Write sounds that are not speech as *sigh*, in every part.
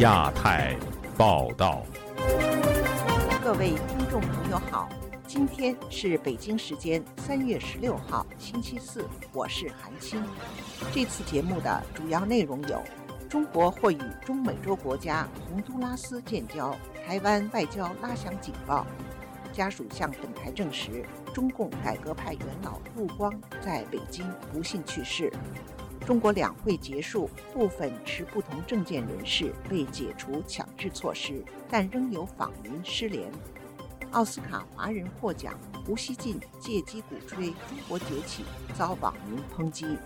亚太报道，各位听众朋友好，今天是北京时间三月十六号，星期四，我是韩青。这次节目的主要内容有：中国或与中美洲国家洪都拉斯建交，台湾外交拉响警报；家属向本台证实，中共改革派元老陆光在北京不幸去世。中国两会结束，部分持不同政见人士被解除强制措施，但仍有访民失联。奥斯卡华人获奖，胡锡进借机鼓吹中国崛起，遭网民抨击。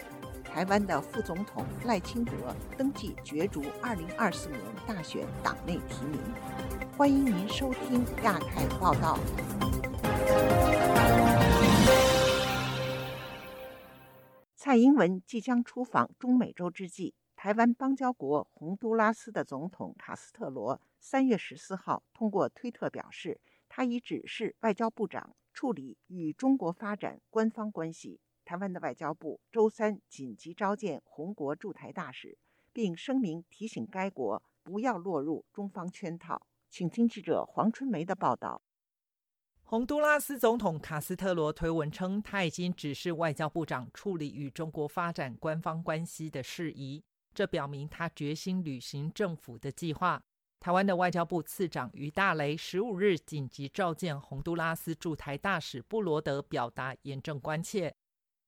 台湾的副总统赖清德登记角逐2024年大选党内提名。欢迎您收听亚太报道。英文即将出访中美洲之际，台湾邦交国洪都拉斯的总统卡斯特罗三月十四号通过推特表示，他已指示外交部长处理与中国发展官方关系。台湾的外交部周三紧急召见红国驻台大使，并声明提醒该国不要落入中方圈套。请听记者黄春梅的报道。洪都拉斯总统卡斯特罗推文称，他已经指示外交部长处理与中国发展官方关系的事宜，这表明他决心履行政府的计划。台湾的外交部次长于大雷十五日紧急召见洪都拉斯驻台大使布罗德，表达严正关切。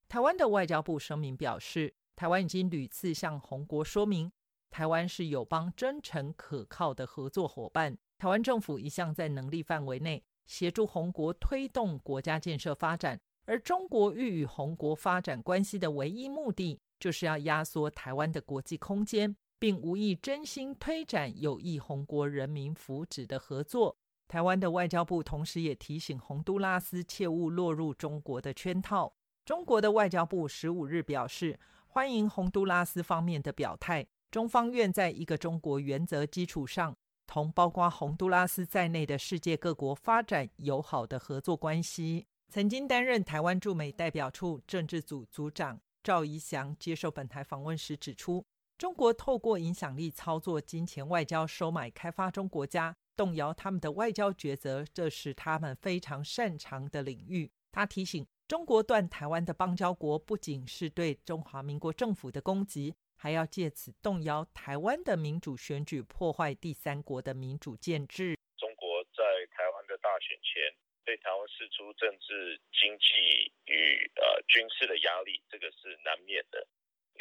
台湾的外交部声明表示，台湾已经屡次向洪国说明，台湾是友邦真诚可靠的合作伙伴，台湾政府一向在能力范围内。协助红国推动国家建设发展，而中国欲与红国发展关系的唯一目的，就是要压缩台湾的国际空间，并无意真心推展有益红国人民福祉的合作。台湾的外交部同时也提醒洪都拉斯切勿落入中国的圈套。中国的外交部十五日表示，欢迎洪都拉斯方面的表态，中方愿在一个中国原则基础上。同包括洪都拉斯在内的世界各国发展友好的合作关系。曾经担任台湾驻美代表处政治组组长赵怡翔接受本台访问时指出，中国透过影响力操作金钱外交，收买开发中国家，动摇他们的外交抉择，这是他们非常擅长的领域。他提醒，中国断台湾的邦交国，不仅是对中华民国政府的攻击。还要借此动摇台湾的民主选举，破坏第三国的民主建制。中国在台湾的大选前，对台湾施出政治、经济与呃军事的压力，这个是难免的，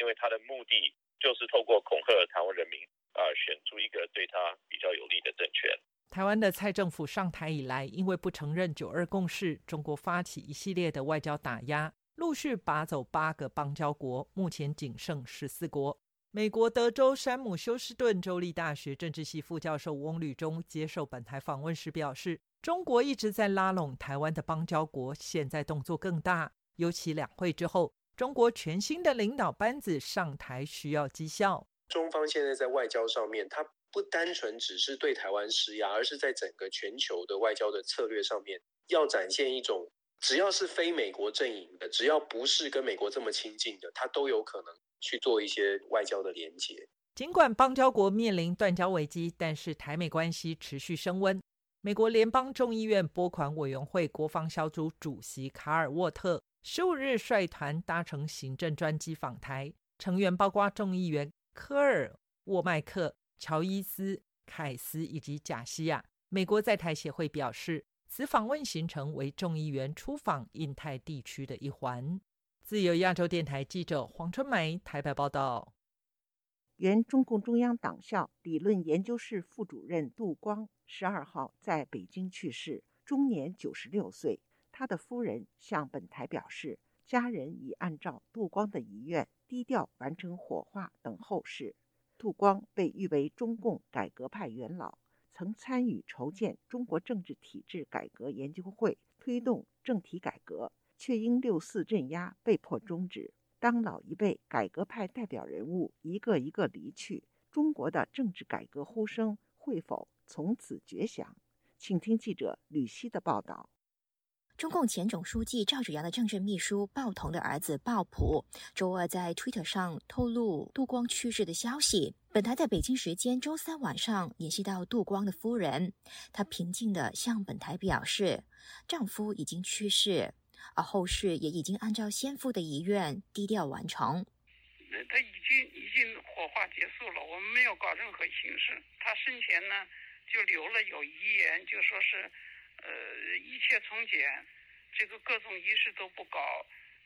因为他的目的就是透过恐吓台湾人民，啊，选出一个对他比较有利的政权。台湾的蔡政府上台以来，因为不承认九二共识，中国发起一系列的外交打压。陆续拔走八个邦交国，目前仅剩十四国。美国德州山姆休斯顿州立大学政治系副教授翁履中接受本台访问时表示，中国一直在拉拢台湾的邦交国，现在动作更大。尤其两会之后，中国全新的领导班子上台需要绩效。中方现在在外交上面，它不单纯只是对台湾施压，而是在整个全球的外交的策略上面，要展现一种。只要是非美国阵营的，只要不是跟美国这么亲近的，他都有可能去做一些外交的连接。尽管邦交国面临断交危机，但是台美关系持续升温。美国联邦众议院拨款委员会国防小组主席卡尔沃特十五日率团搭乘行政专机访台，成员包括众议员科尔、沃麦克、乔伊斯、凯斯以及贾西亚。美国在台协会表示。此访问行程为众议员出访印太地区的一环。自由亚洲电台记者黄春梅台北报道。原中共中央党校理论研究室副主任杜光十二号在北京去世，终年九十六岁。他的夫人向本台表示，家人已按照杜光的遗愿低调完成火化等后事。杜光被誉为中共改革派元老。曾参与筹建中国政治体制改革研究会，推动政体改革，却因六四镇压被迫终止。当老一辈改革派代表人物一个一个离去，中国的政治改革呼声会否从此绝响？请听记者吕希的报道。中共前总书记赵紫阳的政治秘书鲍彤的儿子鲍普周二在 Twitter 上透露杜光去世的消息。本台在北京时间周三晚上联系到杜光的夫人，她平静地向本台表示，丈夫已经去世，而后事也已经按照先父的遗愿低调完成。他已经已经火化结束了，我们没有搞任何形式。他生前呢就留了有遗言，就说是。呃，一切从简，这个各种仪式都不搞，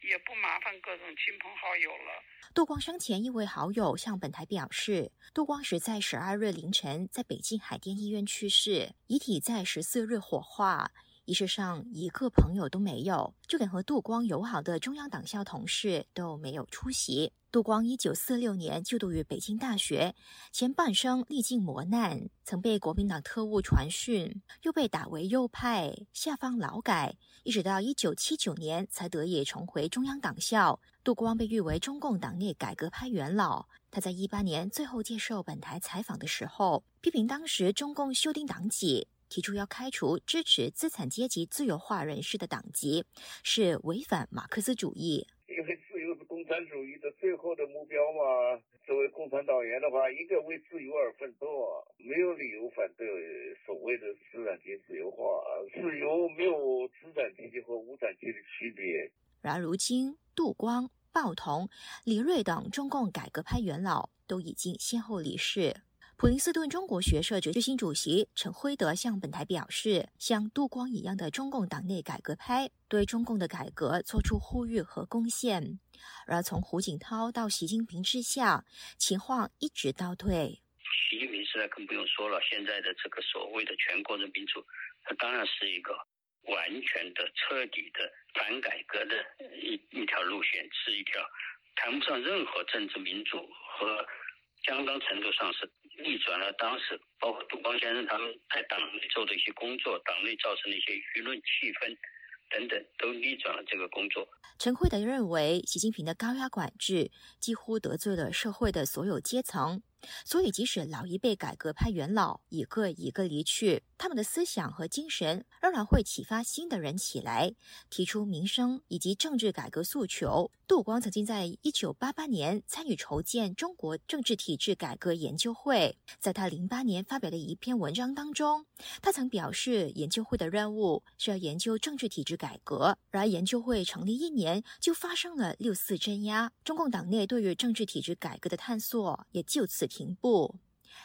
也不麻烦各种亲朋好友了。杜光生前一位好友向本台表示，杜光石在十二日凌晨在北京海淀医院去世，遗体在十四日火化，仪式上一个朋友都没有，就连和杜光友好的中央党校同事都没有出席。杜光一九四六年就读于北京大学，前半生历尽磨难，曾被国民党特务传讯，又被打为右派，下放劳改，一直到一九七九年才得以重回中央党校。杜光被誉为中共党内改革派元老。他在一八年最后接受本台采访的时候，批评当时中共修订党纪，提出要开除支持资产阶级自由化人士的党籍，是违反马克思主义。因为自由是共产主义的最后的目标嘛，作为共产党员的话，应该为自由而奋斗，没有理由反对所谓的资产阶级自由化。自由没有资产阶级和无产阶级的区别。然而，如今杜光、鲍同、李瑞等中共改革派元老都已经先后离世。普林斯顿中国学社执行主席陈辉德向本台表示，像杜光一样的中共党内改革派，对中共的改革做出呼吁和贡献。而从胡锦涛到习近平之下，情况一直倒退。习近平时代更不用说了，现在的这个所谓的全国人民主，它当然是一个完全的、彻底的反改革的一一条路线，是一条谈不上任何政治民主和相当程度上是逆转了当时包括杜光先生他们在党内做的一些工作，党内造成的一些舆论气氛。等等，都逆转了这个工作。陈慧德认为，习近平的高压管制几乎得罪了社会的所有阶层。所以，即使老一辈改革派元老一个一个离去，他们的思想和精神仍然会启发新的人起来，提出民生以及政治改革诉求。杜光曾经在一九八八年参与筹建中国政治体制改革研究会，在他零八年发表的一篇文章当中，他曾表示，研究会的任务是要研究政治体制改革。然而，研究会成立一年就发生了六四镇压，中共党内对于政治体制改革的探索也就此。停步。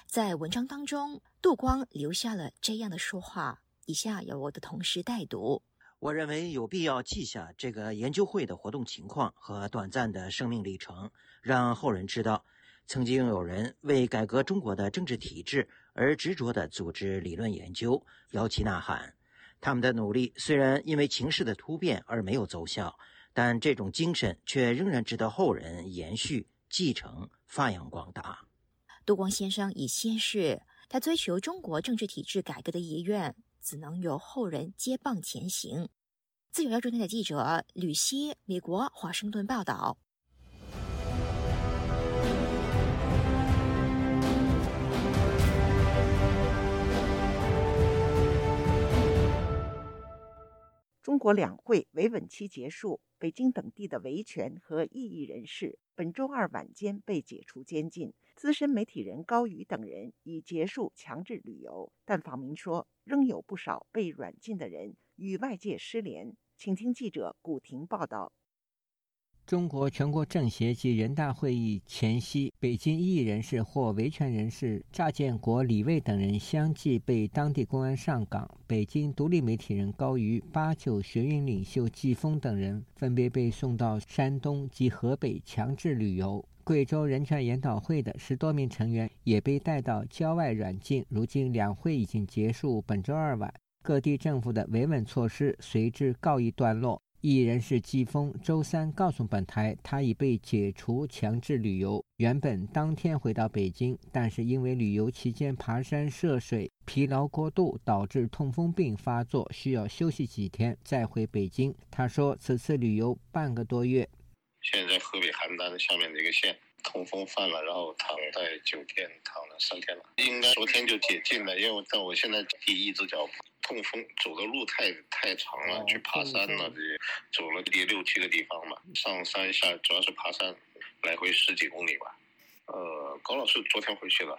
在文章当中，杜光留下了这样的说话，以下由我的同事代读。我认为有必要记下这个研究会的活动情况和短暂的生命历程，让后人知道，曾经有人为改革中国的政治体制而执着地组织理论研究，摇旗呐喊。他们的努力虽然因为情势的突变而没有奏效，但这种精神却仍然值得后人延续、继承、发扬光大。杜光先生已仙逝，他追求中国政治体制改革的遗愿，只能由后人接棒前行。自由亚洲电台记者吕希，美国华盛顿报道。中国两会维稳期结束，北京等地的维权和异议人士本周二晚间被解除监禁。资深媒体人高宇等人已结束强制旅游，但访民说仍有不少被软禁的人与外界失联。请听记者古婷报道。中国全国政协及人大会议前夕，北京异议人士或维权人士乍建国、李卫等人相继被当地公安上岗。北京独立媒体人高瑜、八九学运领袖季风等人分别被送到山东及河北强制旅游。贵州人权研讨会的十多名成员也被带到郊外软禁。如今两会已经结束，本周二晚，各地政府的维稳措施随之告一段落。艺人是季风，周三告诉本台，他已被解除强制旅游，原本当天回到北京，但是因为旅游期间爬山涉水，疲劳过度，导致痛风病发作，需要休息几天再回北京。他说，此次旅游半个多月。现在在河北邯郸下面的一个县，痛风犯了，然后躺在酒店躺了三天了，应该昨天就解禁了，因为我在我现在第一只脚痛风走的路太太长了，去爬山了这些，走了第六七个地方吧，上山下主要是爬山，来回十几公里吧。呃，高老师昨天回去了。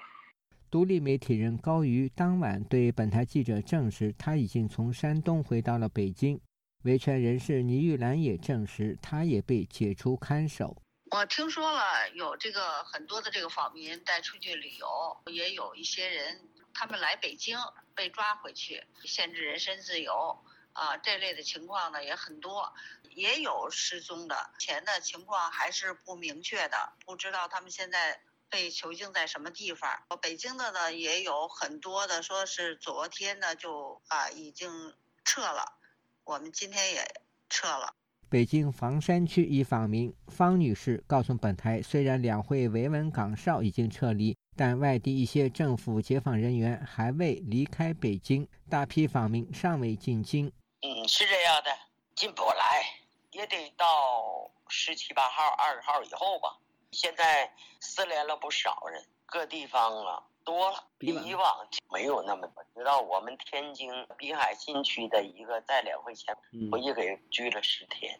独立媒体人高瑜当晚对本台记者证实，他已经从山东回到了北京。维权人士倪玉兰也证实，他也被解除看守。我听说了有这个很多的这个访民带出去旅游，也有一些人他们来北京被抓回去，限制人身自由啊，这类的情况呢也很多，也有失踪的，前的情况还是不明确的，不知道他们现在。被囚禁在什么地方？北京的呢也有很多的，说是昨天呢就啊已经撤了，我们今天也撤了。北京房山区一访民方女士告诉本台，虽然两会维稳岗哨已经撤离，但外地一些政府解访人员还未离开北京，大批访民尚未进京。嗯，是这样的，进不来，也得到十七八号、二十号以后吧。现在失联了不少人，各地方啊多了，比以往没有那么多。知道我们天津滨海新区的一个在两会前回去给拘了十天，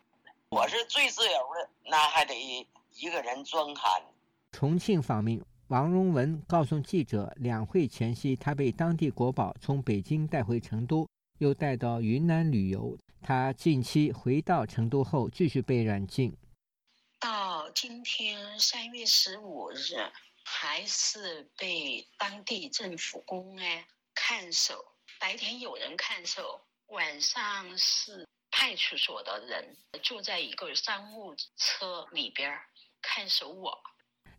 我是最自由的，那还得一个人专看。重庆访民王荣文告诉记者，两会前夕他被当地国宝从北京带回成都，又带到云南旅游。他近期回到成都后，继续被软禁。到今天三月十五日，还是被当地政府公安看守。白天有人看守，晚上是派出所的人坐在一个商务车里边看守我。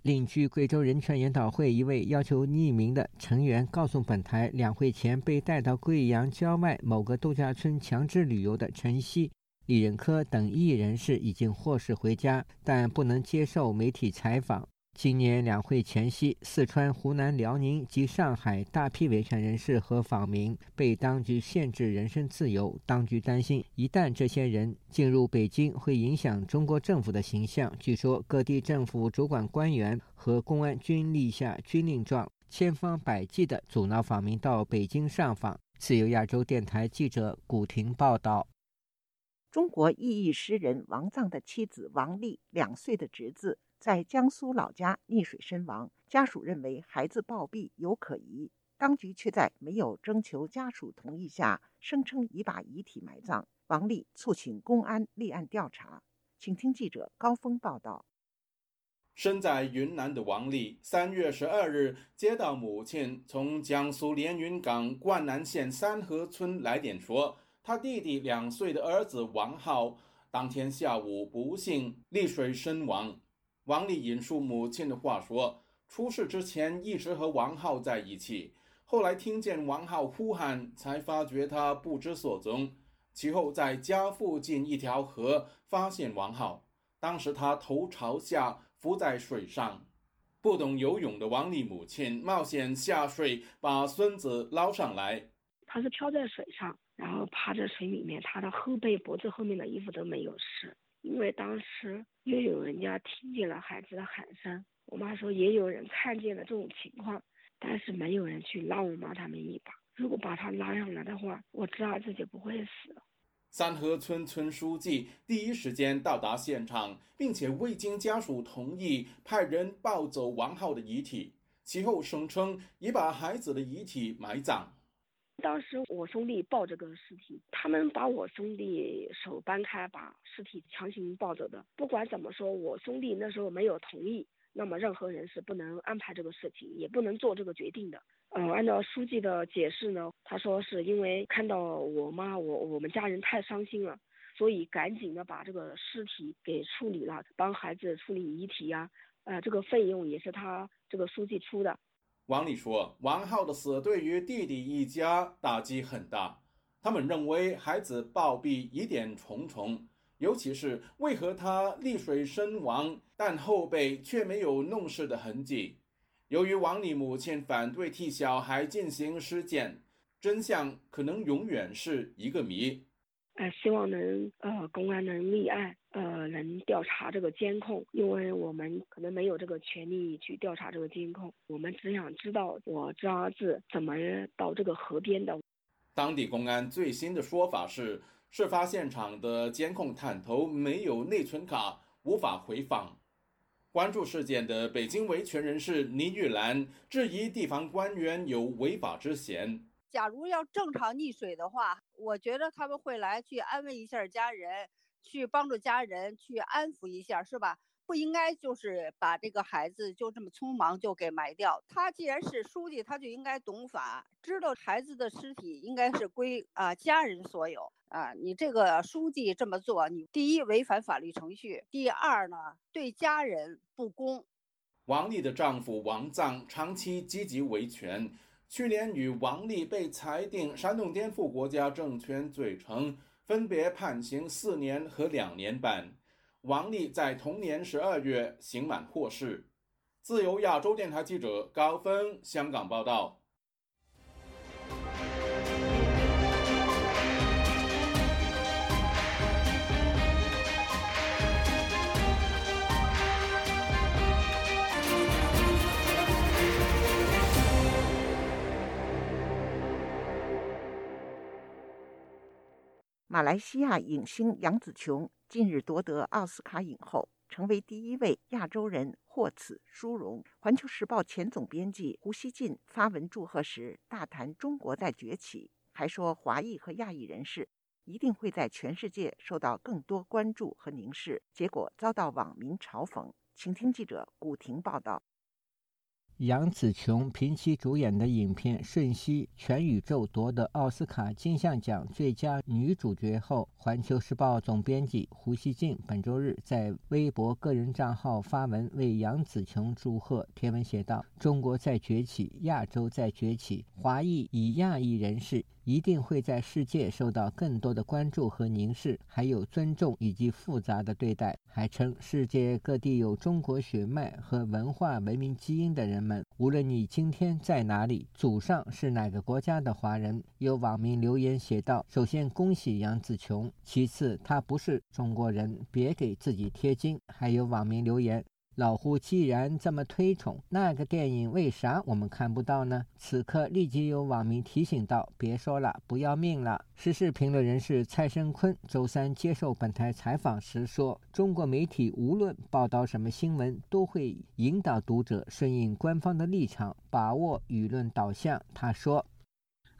另据贵州人权研讨会一位要求匿名的成员告诉本台，两会前被带到贵阳郊外某个度假村强制旅游的陈曦。李仁科等艺人士已经获释回家，但不能接受媒体采访。今年两会前夕，四川、湖南、辽宁及上海大批维权人士和访民被当局限制人身自由。当局担心，一旦这些人进入北京，会影响中国政府的形象。据说，各地政府主管官员和公安均立下军令状，千方百计地阻挠访民到北京上访。自由亚洲电台记者古婷报道。中国异议诗人王藏的妻子王丽两岁的侄子在江苏老家溺水身亡，家属认为孩子暴毙有可疑，当局却在没有征求家属同意下，声称已把遗体埋葬。王丽促请公安立案调查，请听记者高峰报道。身在云南的王丽，三月十二日接到母亲从江苏连云港灌南县三河村来电说。他弟弟两岁的儿子王浩当天下午不幸溺水身亡。王丽引述母亲的话说：“出事之前一直和王浩在一起，后来听见王浩呼喊，才发觉他不知所踪。其后在家附近一条河发现王浩，当时他头朝下浮在水上。不懂游泳的王丽母亲冒险下水把孙子捞上来。他是漂在水上。”然后趴在水里面，他的后背、脖子后面的衣服都没有湿，因为当时又有人家听见了孩子的喊声。我妈说也有人看见了这种情况，但是没有人去拉我妈他们一把。如果把他拉上来的话，我知道自己不会死。三河村村书记第一时间到达现场，并且未经家属同意派人抱走王浩的遗体，其后声称已把孩子的遗体埋葬。当时我兄弟抱着个尸体，他们把我兄弟手掰开，把尸体强行抱走的。不管怎么说，我兄弟那时候没有同意，那么任何人是不能安排这个事情，也不能做这个决定的。嗯，按照书记的解释呢，他说是因为看到我妈，我我们家人太伤心了，所以赶紧的把这个尸体给处理了，帮孩子处理遗体呀，呃，这个费用也是他这个书记出的。王丽说：“王浩的死对于弟弟一家打击很大，他们认为孩子暴毙疑点重重，尤其是为何他溺水身亡，但后背却没有弄湿的痕迹。由于王丽母亲反对替小孩进行尸检，真相可能永远是一个谜。”呃，希望能呃公安能立案，呃能调查这个监控，因为我们可能没有这个权利去调查这个监控，我们只想知道我侄儿子怎么到这个河边的。当地公安最新的说法是，事发现场的监控探头没有内存卡，无法回访。关注事件的北京维权人士倪玉兰质疑地方官员有违法之嫌。假如要正 *laughs* 常溺水的话，我觉得他们会来去安慰一下家人，去帮助家人，去安抚一下，是吧？不应该就是把这个孩子就这么匆忙就给埋掉。他既然是书记，他就应该懂法，知道孩子的尸体应该是归啊家人所有啊。你这个书记这么做，你第一违反法律程序，第二呢对家人不公。王丽的丈夫王藏长期积极维权。去年与王丽被裁定煽动颠覆国家政权罪成，分别判刑四年和两年半。王丽在同年十二月刑满获释。自由亚洲电台记者高峰香港报道。马来西亚影星杨紫琼近日夺得奥斯卡影后，成为第一位亚洲人获此殊荣。环球时报前总编辑胡锡进发文祝贺时，大谈中国在崛起，还说华裔和亚裔人士一定会在全世界受到更多关注和凝视。结果遭到网民嘲讽。请听记者古婷报道。杨紫琼凭其主演的影片《瞬息全宇宙》夺得奥斯卡金像奖最佳女主角后，《环球时报》总编辑胡锡进本周日在微博个人账号发文为杨紫琼祝贺。贴文写道：“中国在崛起，亚洲在崛起，华裔以亚裔人士。”一定会在世界受到更多的关注和凝视，还有尊重以及复杂的对待。还称世界各地有中国血脉和文化文明基因的人们，无论你今天在哪里，祖上是哪个国家的华人。有网民留言写道：“首先恭喜杨紫琼，其次她不是中国人，别给自己贴金。”还有网民留言。老胡既然这么推崇那个电影，为啥我们看不到呢？此刻立即有网民提醒道：“别说了，不要命了。”时事评论人士蔡声坤周三接受本台采访时说：“中国媒体无论报道什么新闻，都会引导读者顺应官方的立场，把握舆论导向。”他说：“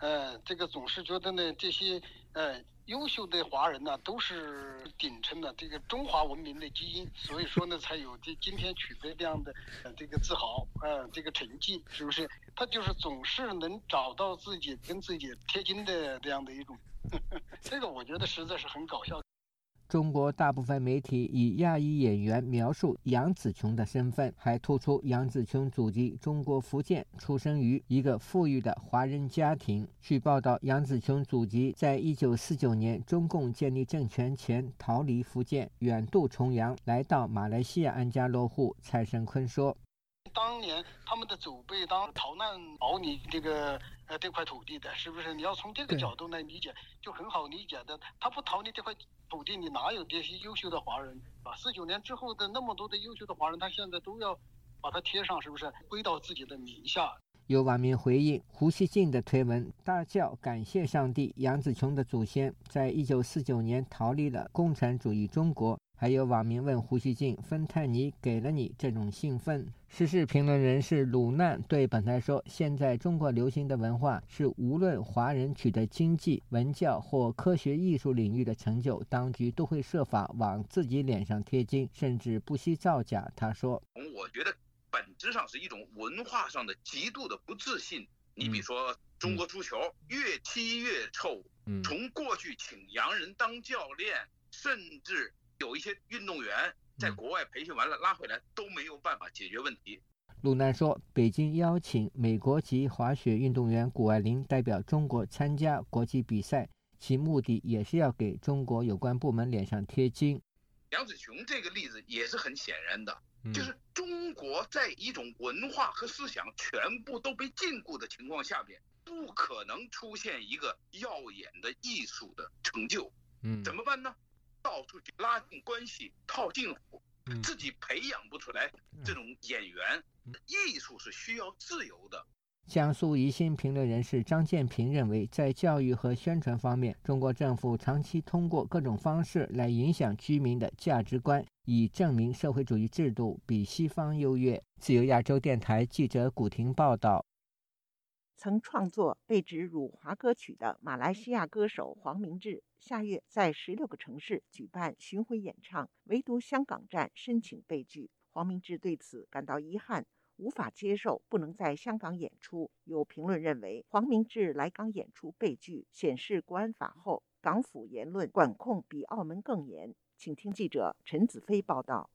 呃，这个总是觉得呢，这些呃。”优秀的华人呢，都是秉承了这个中华文明的基因，*laughs* 所以说呢，才有这今天取得这样的这个自豪，嗯，这个成绩，是不是？他就是总是能找到自己跟自己贴近的这样的一种，*laughs* 这个我觉得实在是很搞笑。中国大部分媒体以亚裔演员描述杨紫琼的身份，还突出杨紫琼祖籍中国福建，出生于一个富裕的华人家庭。据报道，杨紫琼祖籍在一九四九年中共建立政权前逃离福建，远渡重洋来到马来西亚安家落户。蔡胜坤说。当年他们的祖辈当逃难保你这个呃这块土地的，是不是？你要从这个角度来理解，就很好理解的。他不逃离这块土地，里哪有这些优秀的华人啊？四九年之后的那么多的优秀的华人，他现在都要把它贴上，是不是归到自己的名下？有网民回应胡锡进的推文，大叫感谢上帝，杨子琼的祖先在一九四九年逃离了共产主义中国。还有网民问胡锡进：“芬太尼给了你这种兴奋？”时事评论人士鲁难对本台说：“现在中国流行的文化是，无论华人取得经济、文教或科学艺术领域的成就，当局都会设法往自己脸上贴金，甚至不惜造假。”他说：“我觉得本质上是一种文化上的极度的不自信。你比如说中国足球，越踢越臭。从过去请洋人当教练，甚至……”有一些运动员在国外培训完了拉回来都没有办法解决问题。鲁南说，北京邀请美国籍滑雪运动员谷爱凌代表中国参加国际比赛，其目的也是要给中国有关部门脸上贴金。杨子琼这个例子也是很显然的，就是中国在一种文化和思想全部都被禁锢的情况下边，不可能出现一个耀眼的艺术的成就。嗯，怎么办呢？到处去拉近关系、套近乎，自己培养不出来这种演员。艺术是需要自由的，江苏宜兴评论人士张建平认为，在教育和宣传方面，中国政府长期通过各种方式来影响居民的价值观，以证明社会主义制度比西方优越。自由亚洲电台记者古婷报道。曾创作被指辱华歌曲的马来西亚歌手黄明志，下月在十六个城市举办巡回演唱，唯独香港站申请被拒。黄明志对此感到遗憾，无法接受不能在香港演出。有评论认为，黄明志来港演出被拒，显示国安法后港府言论管控比澳门更严。请听记者陈子飞报道。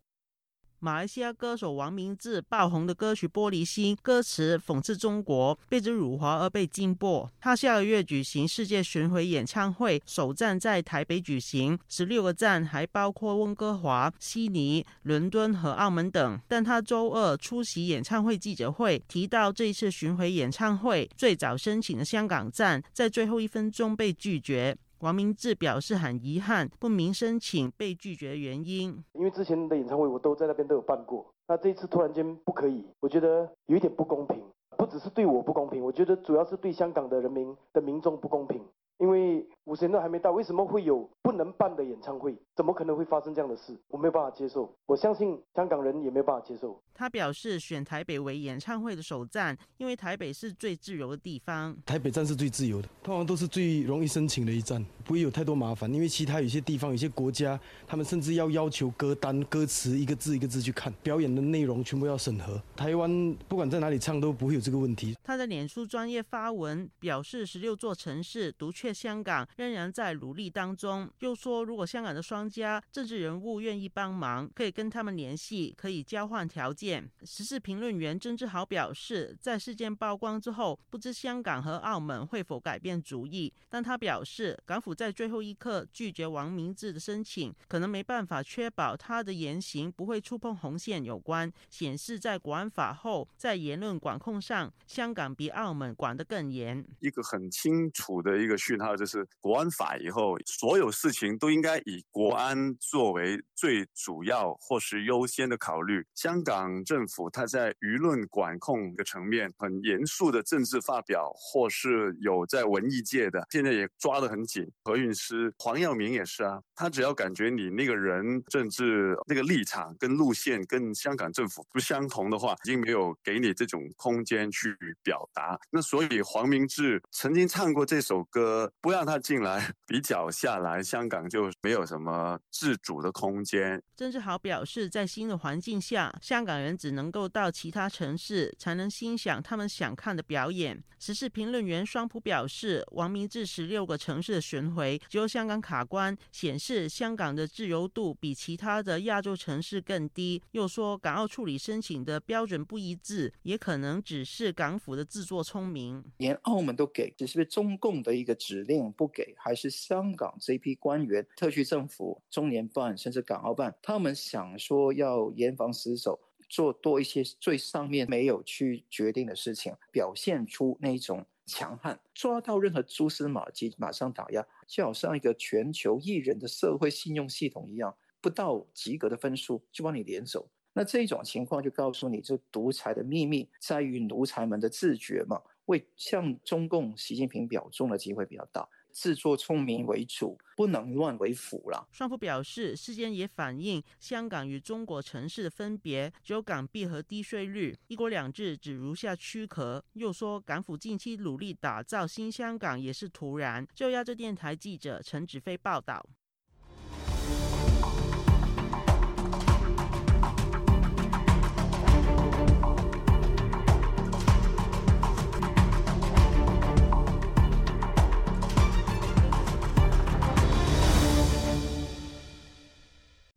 马来西亚歌手王明志爆红的歌曲《玻璃心》，歌词讽刺中国，被指辱华而被禁播。他下个月举行世界巡回演唱会，首站在台北举行，十六个站还包括温哥华、悉尼、伦敦和澳门等。但他周二出席演唱会记者会，提到这一次巡回演唱会最早申请的香港站，在最后一分钟被拒绝。王明志表示很遗憾，不明申请被拒绝原因。因为之前的演唱会我都在那边都有办过，那这一次突然间不可以，我觉得有一点不公平。不只是对我不公平，我觉得主要是对香港的人民的民众不公平。因为五十年都还没到，为什么会有不能办的演唱会？怎么可能会发生这样的事？我没有办法接受，我相信香港人也没有办法接受。他表示选台北为演唱会的首站，因为台北是最自由的地方。台北站是最自由的，通常都是最容易申请的一站，不会有太多麻烦。因为其他有些地方、有些国家，他们甚至要要求歌单、歌词一个字一个字去看，表演的内容全部要审核。台湾不管在哪里唱都不会有这个问题。他的脸书专业发文表示，十六座城市独缺。香港仍然在努力当中。又说，如果香港的商家、政治人物愿意帮忙，可以跟他们联系，可以交换条件。时事评论员曾志豪表示，在事件曝光之后，不知香港和澳门会否改变主意。但他表示，港府在最后一刻拒绝王明志的申请，可能没办法确保他的言行不会触碰红线有关，显示在国安法后，在言论管控上，香港比澳门管得更严。一个很清楚的一个讯。还有就是国安法以后，所有事情都应该以国安作为最主要或是优先的考虑。香港政府它在舆论管控的层面很严肃的政治发表，或是有在文艺界的，现在也抓得很紧。何韵诗、黄耀明也是啊，他只要感觉你那个人政治那个立场跟路线跟香港政府不相同的话，已经没有给你这种空间去表达。那所以黄明志曾经唱过这首歌。不让他进来，*laughs* 比较下来，香港就没有什么自主的空间。郑志豪表示，在新的环境下，香港人只能够到其他城市才能欣赏他们想看的表演。时事评论员双普表示，王明志十六个城市的巡回只有香港卡关，显示香港的自由度比其他的亚洲城市更低。又说，港澳处理申请的标准不一致，也可能只是港府的自作聪明。连澳门都给，这是不是中共的一个指？指令不给，还是香港这批官员、特区政府、中联办甚至港澳办，他们想说要严防死守，做多一些最上面没有去决定的事情，表现出那种强悍，抓到任何蛛丝马迹马上打压，就好像一个全球艺人的社会信用系统一样，不到及格的分数就把你连走。那这种情况就告诉你，这独裁的秘密在于奴才们的自觉嘛。为向中共习近平表忠的机会比较大，自作聪明为主，不能乱为辅了。双方表示，事件也反映香港与中国城市的分别，只有港币和低税率，一国两制只如下躯壳。又说，港府近期努力打造新香港也是徒然。就亚洲电台记者陈子飞报道。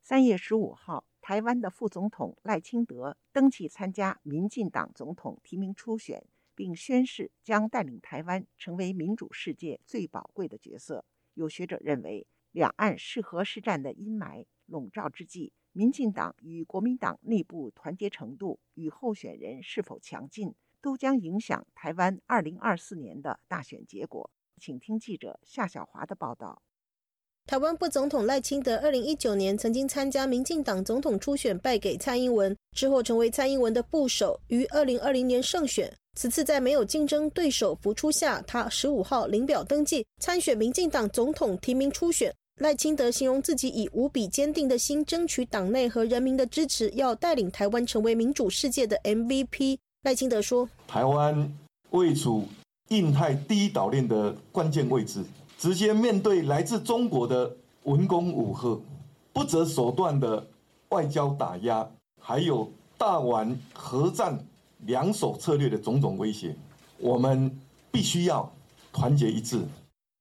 三月十五号，台湾的副总统赖清德登记参加民进党总统提名初选，并宣誓将带领台湾成为民主世界最宝贵的角色。有学者认为，两岸适合是战的阴霾笼罩之际，民进党与国民党内部团结程度与候选人是否强劲，都将影响台湾二零二四年的大选结果。请听记者夏小华的报道。台湾副总统赖清德二零一九年曾经参加民进党总统初选，败给蔡英文，之后成为蔡英文的部手，于二零二零年胜选。此次在没有竞争对手浮出下，他十五号领表登记参选民进党总统提名初选。赖清德形容自己以无比坚定的心争取党内和人民的支持，要带领台湾成为民主世界的 MVP。赖清德说：“台湾位处印太第一岛链的关键位置，直接面对来自中国的文攻武吓、不择手段的外交打压，还有大玩核战两手策略的种种威胁，我们必须要团结一致。”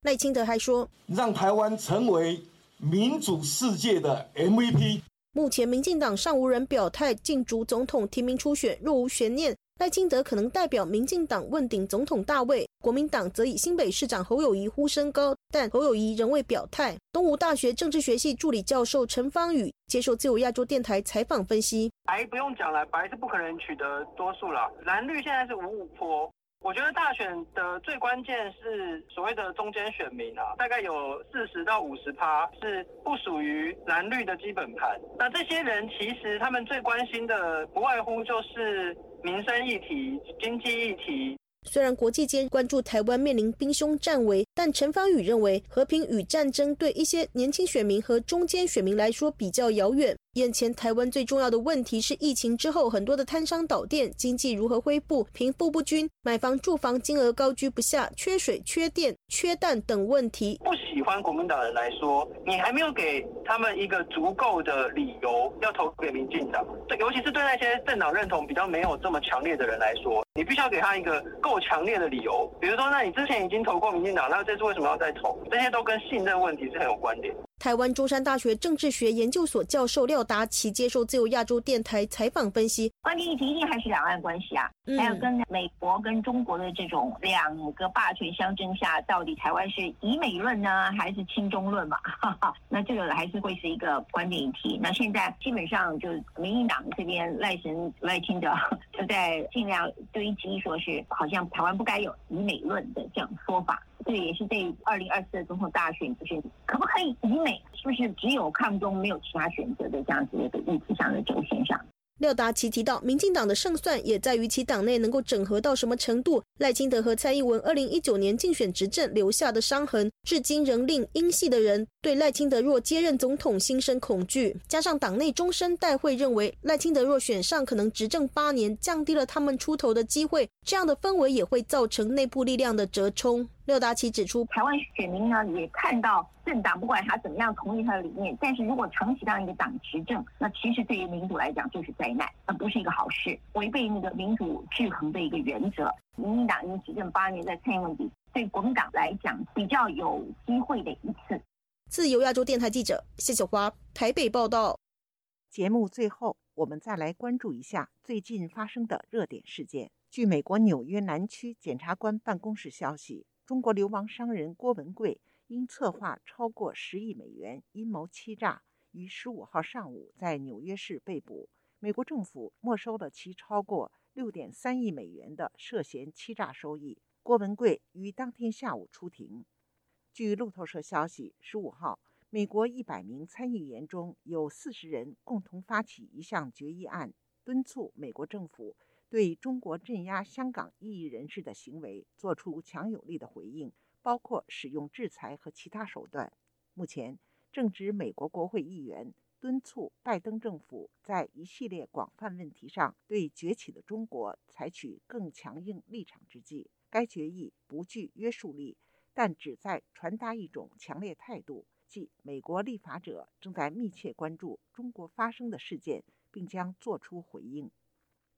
赖清德还说：“让台湾成为民主世界的 MVP。”目前民进党尚无人表态竞逐总统提名初选，若无悬念，赖清德可能代表民进党问鼎总统大位。国民党则以新北市长侯友谊呼声高，但侯友谊仍未表态。东吴大学政治学系助理教授陈芳宇接受自由亚洲电台采访分析：“白不用讲了，白是不可能取得多数了。蓝绿现在是五五坡。”我觉得大选的最关键是所谓的中间选民啊，大概有四十到五十趴是不属于蓝绿的基本盘。那这些人其实他们最关心的不外乎就是民生议题、经济议题。虽然国际间关注台湾面临兵凶战危，但陈芳宇认为和平与战争对一些年轻选民和中间选民来说比较遥远。眼前台湾最重要的问题是疫情之后很多的摊商倒店，经济如何恢复，贫富不均，买房住房金额高居不下，缺水、缺电、缺蛋等问题。不喜欢国民党人来说，你还没有给他们一个足够的理由要投给民进党。这尤其是对那些政党认同比较没有这么强烈的人来说，你必须要给他一个够强烈的理由。比如说，那你之前已经投过民进党，那这次为什么要再投？这些都跟信任问题是很有关联。台湾中山大学政治学研究所教授廖达奇接受自由亚洲电台采访分析，关键议题一定还是两岸关系啊，还有跟美国跟中国的这种两个霸权相争下，到底台湾是以美论呢，还是亲中论嘛？*laughs* 那这个还是会是一个关键议题。那现在基本上就是民进党这边赖神赖清德就在尽量堆积，说是好像台湾不该有以美论的这样说法。这也是对二零二四的总统大选，就是可不可以以美，是不是只有抗中没有其他选择的这样子的一个议题上的轴线上？廖达奇提到，民进党的胜算也在于其党内能够整合到什么程度。赖清德和蔡英文二零一九年竞选执政留下的伤痕，至今仍令英系的人对赖清德若接任总统心生恐惧。加上党内终身代会认为，赖清德若选上，可能执政八年，降低了他们出头的机会。这样的氛围也会造成内部力量的折冲。廖达奇指出，台湾选民呢也看到政党不管他怎么样同意他的理念，但是如果长期让一个党执政，那其实对于民主来讲就是灾难，那不是一个好事，违背那个民主制衡的一个原则。民进党已经执政八年，在蔡英文底，对国民党来讲比较有机会的一次。自由亚洲电台记者谢小华台北报道。节目最后，我们再来关注一下最近发生的热点事件。据美国纽约南区检察官办公室消息。中国流亡商人郭文贵因策划超过十亿美元阴谋欺诈，于十五号上午在纽约市被捕。美国政府没收了其超过六点三亿美元的涉嫌欺诈收益。郭文贵于当天下午出庭。据路透社消息，十五号，美国一百名参议员中有四十人共同发起一项决议案，敦促美国政府。对中国镇压香港异议人士的行为作出强有力的回应，包括使用制裁和其他手段。目前正值美国国会议员敦促拜登政府在一系列广泛问题上对崛起的中国采取更强硬立场之际。该决议不具约束力，但旨在传达一种强烈态度，即美国立法者正在密切关注中国发生的事件，并将作出回应。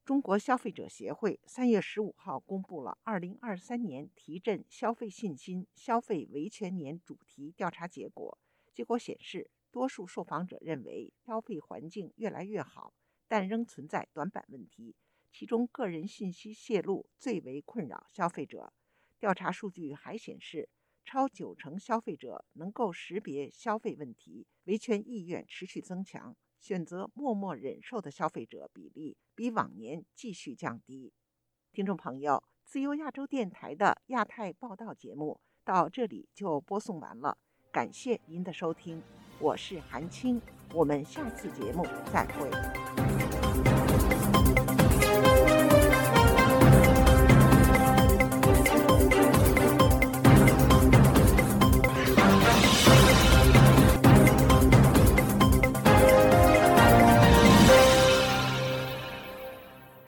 中国消费者协会三月十五号公布了二零二三年提振消费信心、消费维权年主题调查结果。结果显示，多数受访者认为消费环境越来越好，但仍存在短板问题。其中，个人信息泄露最为困扰消费者。调查数据还显示，超九成消费者能够识别消费问题，维权意愿持续增强。选择默默忍受的消费者比例比往年继续降低。听众朋友，自由亚洲电台的亚太报道节目到这里就播送完了。感谢您的收听，我是韩青，我们下次节目再会。